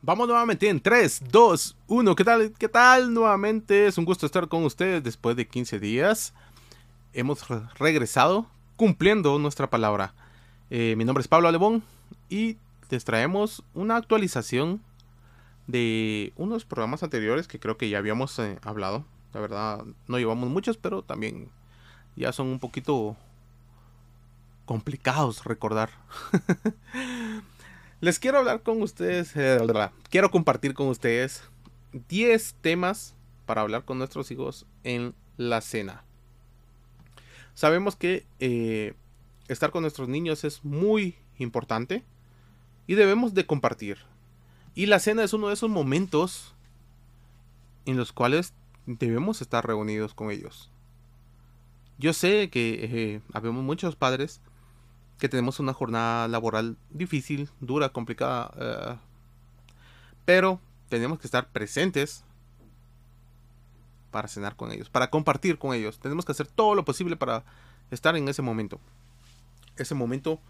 Vamos nuevamente en 3, 2, 1. ¿Qué tal? ¿Qué tal? Nuevamente es un gusto estar con ustedes después de 15 días. Hemos regresado cumpliendo nuestra palabra. Eh, mi nombre es Pablo Alebón y les traemos una actualización de unos programas anteriores que creo que ya habíamos eh, hablado. La verdad, no llevamos muchos, pero también ya son un poquito complicados recordar. Les quiero hablar con ustedes, eh, quiero compartir con ustedes 10 temas para hablar con nuestros hijos en la cena. Sabemos que eh, estar con nuestros niños es muy importante y debemos de compartir. Y la cena es uno de esos momentos en los cuales debemos estar reunidos con ellos. Yo sé que eh, habemos muchos padres que tenemos una jornada laboral difícil, dura, complicada, eh, pero tenemos que estar presentes para cenar con ellos, para compartir con ellos. Tenemos que hacer todo lo posible para estar en ese momento. Ese momento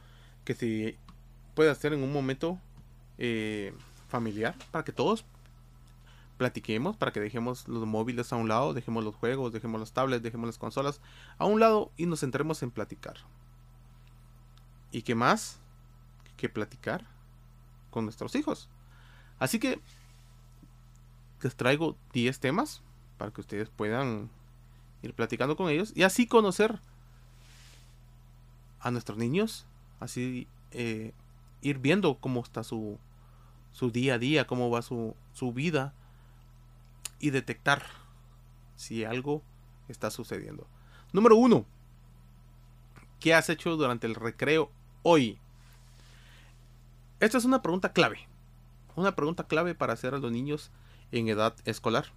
que se puede hacer en un momento eh, familiar, para que todos platiquemos, para que dejemos los móviles a un lado, dejemos los juegos, dejemos las tablets, dejemos las consolas a un lado y nos centremos en platicar. ¿Y qué más que platicar con nuestros hijos? Así que les traigo 10 temas para que ustedes puedan ir platicando con ellos y así conocer a nuestros niños, así eh, ir viendo cómo está su, su día a día, cómo va su, su vida y detectar si algo está sucediendo. Número uno, ¿qué has hecho durante el recreo hoy? Esta es una pregunta clave. Una pregunta clave para hacer a los niños en edad escolar.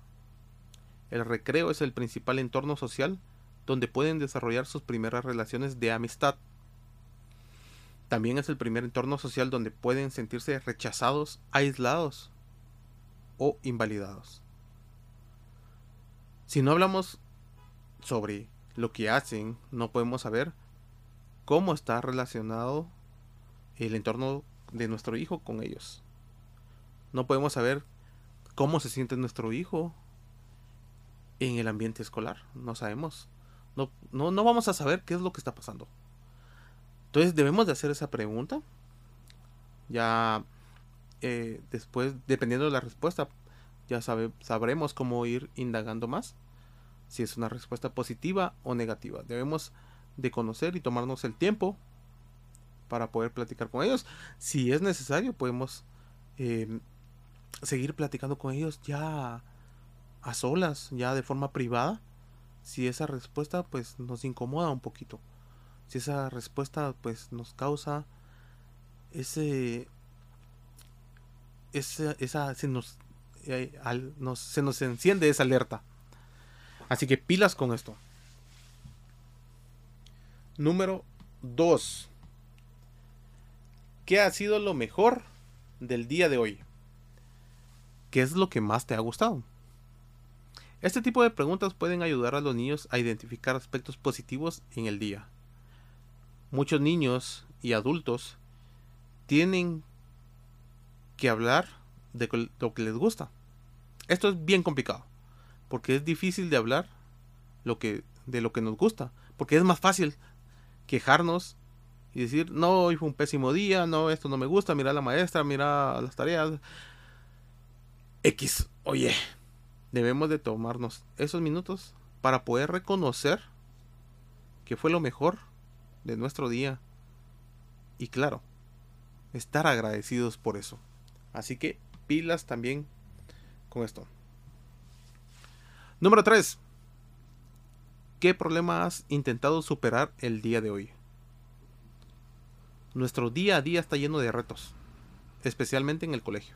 El recreo es el principal entorno social donde pueden desarrollar sus primeras relaciones de amistad. También es el primer entorno social donde pueden sentirse rechazados, aislados o invalidados. Si no hablamos sobre lo que hacen, no podemos saber cómo está relacionado el entorno de nuestro hijo con ellos. No podemos saber cómo se siente nuestro hijo en el ambiente escolar. No sabemos. No, no, vamos a saber qué es lo que está pasando. Entonces debemos de hacer esa pregunta. Ya eh, después, dependiendo de la respuesta, ya sabremos cómo ir indagando más. Si es una respuesta positiva o negativa. Debemos de conocer y tomarnos el tiempo para poder platicar con ellos. Si es necesario, podemos em, seguir platicando con ellos ya a solas, ya de forma privada. Si esa respuesta pues nos incomoda un poquito. Si esa respuesta pues nos causa ese esa, esa se nos, eh, se nos enciende esa alerta. Así que pilas con esto. Número 2. ¿Qué ha sido lo mejor del día de hoy? ¿Qué es lo que más te ha gustado? Este tipo de preguntas pueden ayudar a los niños a identificar aspectos positivos en el día. Muchos niños y adultos tienen que hablar de lo que les gusta. Esto es bien complicado, porque es difícil de hablar lo que, de lo que nos gusta, porque es más fácil quejarnos y decir, no, hoy fue un pésimo día, no, esto no me gusta, mira la maestra, mira las tareas. X, oye, debemos de tomarnos esos minutos para poder reconocer que fue lo mejor de nuestro día. Y claro, estar agradecidos por eso. Así que pilas también con esto. Número 3. ¿Qué problema has intentado superar el día de hoy? Nuestro día a día está lleno de retos, especialmente en el colegio.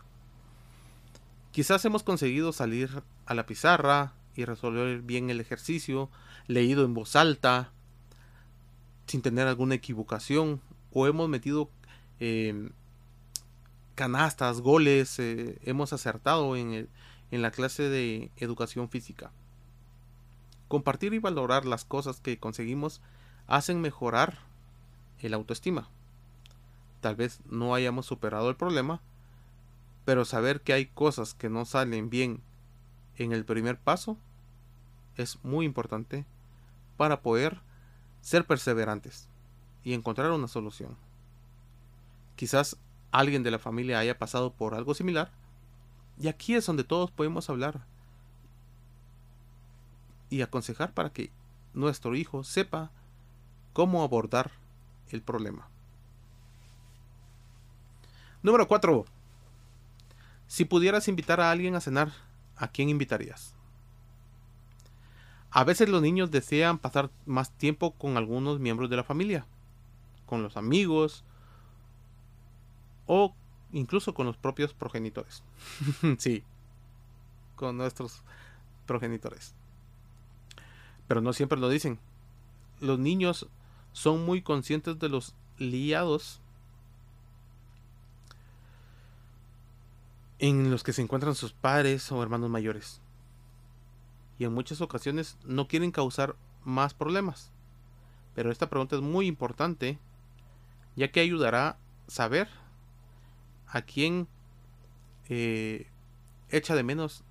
Quizás hemos conseguido salir a la pizarra y resolver bien el ejercicio, leído en voz alta, sin tener alguna equivocación, o hemos metido em, canastas, goles, eh, hemos acertado en la clase de educación física. Compartir y valorar las cosas que conseguimos hacen mejorar el autoestima. Tal vez no hayamos superado el problema, Pero saber que hay cosas que no salen bien en el primer paso es muy importante para poder ser perseverantes y encontrar una solución. Quizás alguien de la familia haya pasado por algo similar y aquí es donde todos podemos hablar y aconsejar para que nuestro hijo sepa cómo abordar el problema. Número 4. Si pudieras invitar a alguien a cenar, ¿a quién invitarías? A veces los niños desean pasar más tiempo con algunos miembros de la familia, con los amigos o incluso con los propios progenitores. sí, con nuestros progenitores. Pero no siempre lo dicen. Los niños son muy conscientes de los liados en los que se encuentran sus padres o hermanos mayores y en muchas ocasiones no quieren causar más problemas. Pero esta pregunta es muy importante ya que ayudará a saber a quién eh, echa de menos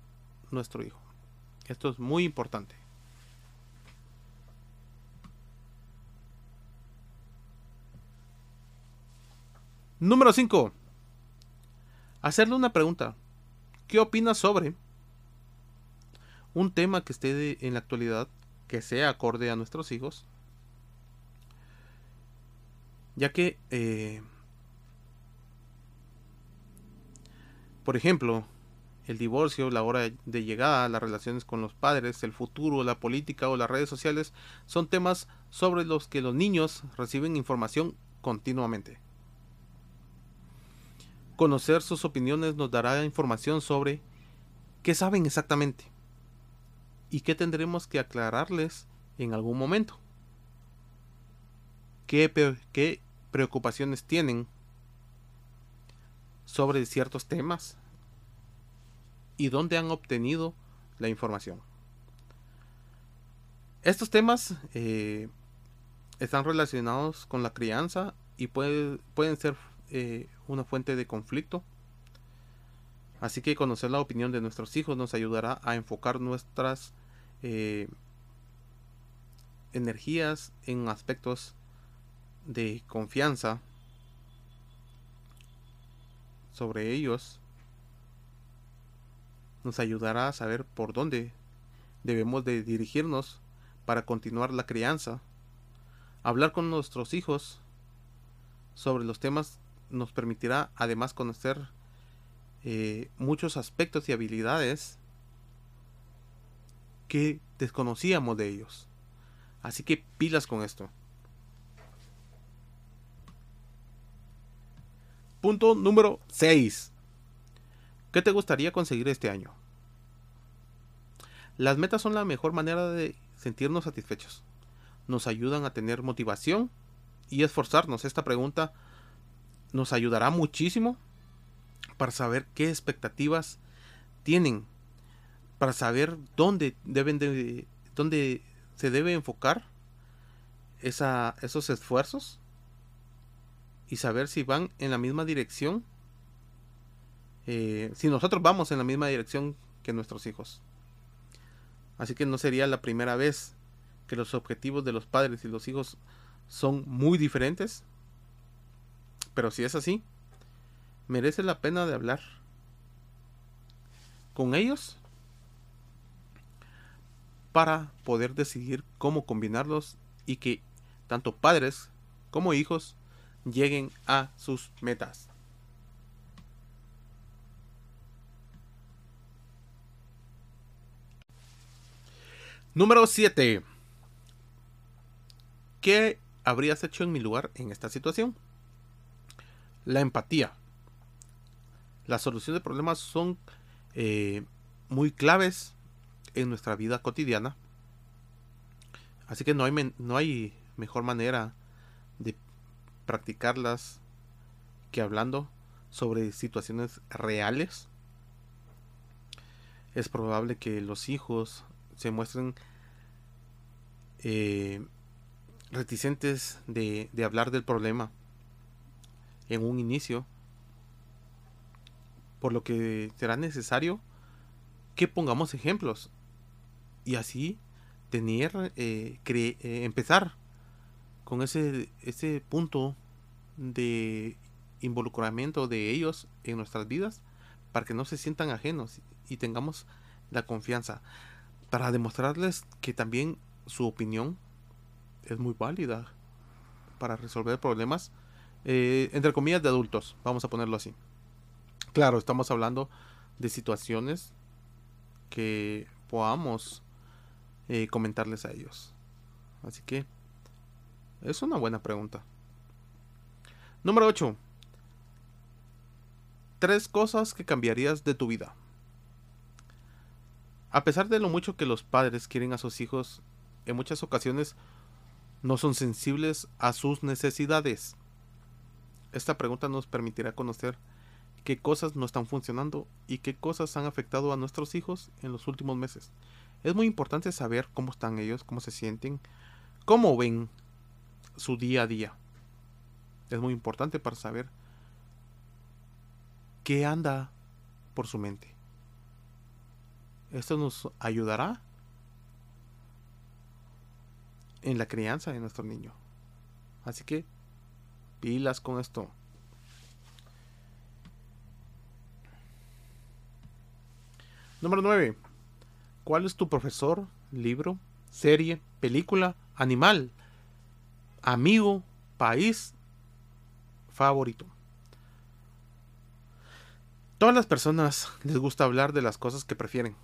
nuestro hijo. Esto es muy importante. Número 5. Hacerle una pregunta. ¿Qué opinas sobre un tema que esté en la actualidad, que sea acorde a nuestros hijos, ya que, eh, por ejemplo, el divorcio, la hora de llegada, las relaciones con los padres, el futuro, la política o las redes sociales son temas sobre los que los niños reciben información continuamente. Conocer sus opiniones nos dará información sobre qué saben exactamente y qué tendremos que aclararles en algún momento. ¿Qué, preocupaciones tienen sobre ciertos temas? ¿Y dónde han obtenido la información? Estos temas eh, están relacionados con la crianza y pueden ser eh, una fuente de conflicto. Así que conocer la opinión de nuestros hijos nos ayudará a enfocar nuestras eh, energías en aspectos de confianza sobre ellos nos ayudará a saber por dónde debemos de dirigirnos para continuar la crianza. Hablar con nuestros hijos sobre los temas nos permitirá además conocer eh, muchos aspectos y habilidades que desconocíamos de ellos. Así que pilas con esto. Punto número 6. ¿Qué te gustaría conseguir este año? Las metas son la mejor manera de sentirnos satisfechos. Nos ayudan a tener motivación y esforzarnos. Esta pregunta nos ayudará muchísimo para saber qué expectativas tienen para saber dónde deben de dónde se debe enfocar esa, esos esfuerzos y saber si van en la misma dirección eh, si nosotros vamos en la misma dirección que nuestros hijos. Así que no sería la primera vez que los objetivos de los padres y los hijos son muy diferentes pero si es así merece la pena de hablar con ellos para poder decidir cómo combinarlos y que tanto padres como hijos lleguen a sus metas. Número 7. ¿Qué habrías hecho en mi lugar en esta situación? La empatía. La solución de problemas son eh, muy claves en nuestra vida cotidiana. Así que no hay, no hay mejor manera de practicarlas que hablando sobre situaciones reales. Es probable que los hijos se muestren eh, reticentes de, hablar del problema en un inicio Por lo que será necesario que pongamos ejemplos y así tener, eh, eh, empezar con ese, ese punto de involucramiento de ellos en nuestras vidas para que no se sientan ajenos y tengamos la confianza para demostrarles que también su opinión es muy válida para resolver problemas eh, entre comillas de adultos vamos a ponerlo así claro estamos hablando de situaciones que podamos eh, comentarles a ellos así que es una buena pregunta número 8 Tres cosas que cambiarías de tu vida. A pesar de lo mucho que los padres quieren a sus hijos, en muchas ocasiones no son sensibles a sus necesidades. Esta pregunta nos permitirá conocer qué cosas no están funcionando y qué cosas han afectado a nuestros hijos en los últimos meses. Es muy importante saber cómo están ellos, cómo se sienten, cómo ven su día a día. Es muy importante para saber qué anda por su mente. Esto nos ayudará en la crianza de nuestro niño. Así que pilas con esto. Número 9. ¿Cuál es tu profesor, libro, serie, película, animal, amigo, país favorito? Todas las personas les gusta hablar de las cosas que prefieren.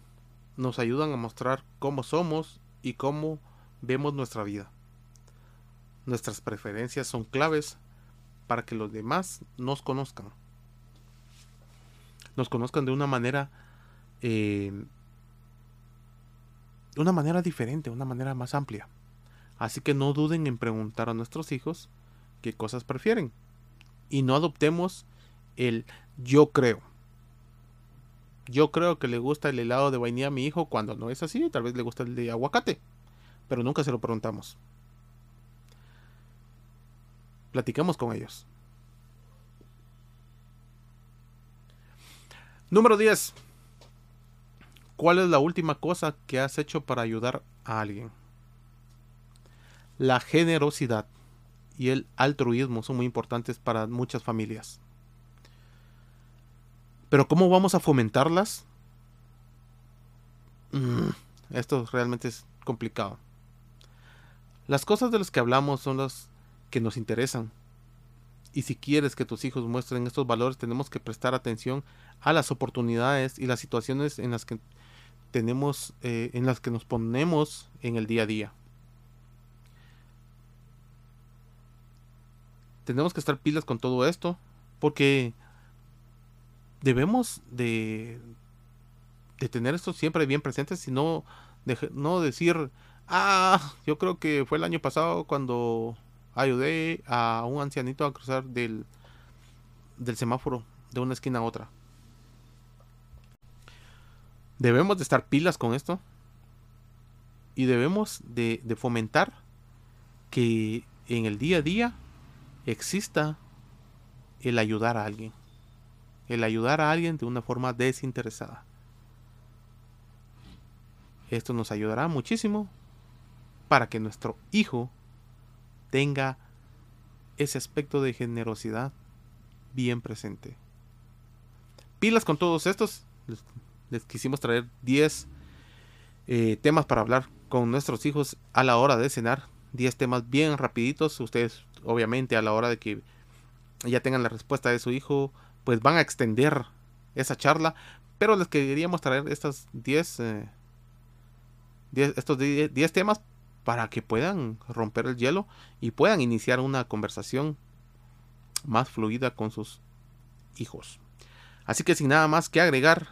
Nos ayudan a mostrar cómo somos y cómo vemos nuestra vida. Nuestras preferencias son claves para que los demás nos conozcan. Nos conozcan de una manera eh, de una manera diferente, una manera más amplia. Así que no duden en preguntar a nuestros hijos qué cosas prefieren. Y no adoptemos el yo creo. Yo creo que le gusta el helado de vainilla a mi hijo cuando no es así, tal vez le gusta el de aguacate, pero nunca se lo preguntamos. Platicamos con ellos. Número 10. ¿Cuál es la última cosa que has hecho para ayudar a alguien? La generosidad y el altruismo son muy importantes para muchas familias. Pero ¿cómo vamos a fomentarlas? Mm, esto realmente es complicado. Las cosas de las que hablamos son las que nos interesan. Y si quieres que tus hijos muestren estos valores, tenemos que prestar atención a las oportunidades y las situaciones en las que tenemos, eh, en las que nos ponemos en el día a día. Tenemos que estar pilas con todo esto, porque debemos de, de tener esto siempre bien presente, y no, no decir, ah, yo creo que fue el año pasado cuando ayudé a un ancianito a cruzar del, del semáforo de una esquina a otra. Debemos de estar pilas con esto y debemos de, de fomentar que en el día a día exista el ayudar a alguien el ayudar a alguien de una forma desinteresada. Esto nos ayudará muchísimo para que nuestro hijo tenga ese aspecto de generosidad bien presente. Pilas con todos estos. Les, quisimos traer 10 eh, temas para hablar con nuestros hijos a la hora de cenar. 10 temas bien rapiditos. Ustedes obviamente a la hora de que ya tengan la respuesta de su hijo pues van a extender esa charla, pero les queríamos traer estas 10 eh, estos 10 temas para que puedan romper el hielo y puedan iniciar una conversación más fluida con sus hijos. Así que sin nada más que agregar,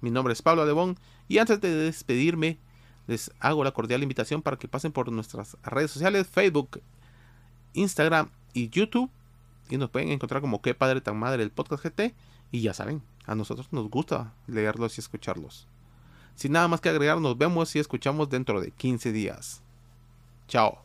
mi nombre es Pablo Adebón y antes de despedirme les hago la cordial invitación para que pasen por nuestras redes sociales, Facebook, Instagram y YouTube y nos pueden encontrar como qué padre tan madre el podcast GT. Y ya saben, a nosotros nos gusta leerlos y escucharlos. Sin nada más que agregar, nos vemos y escuchamos dentro de 15 días. Tchau.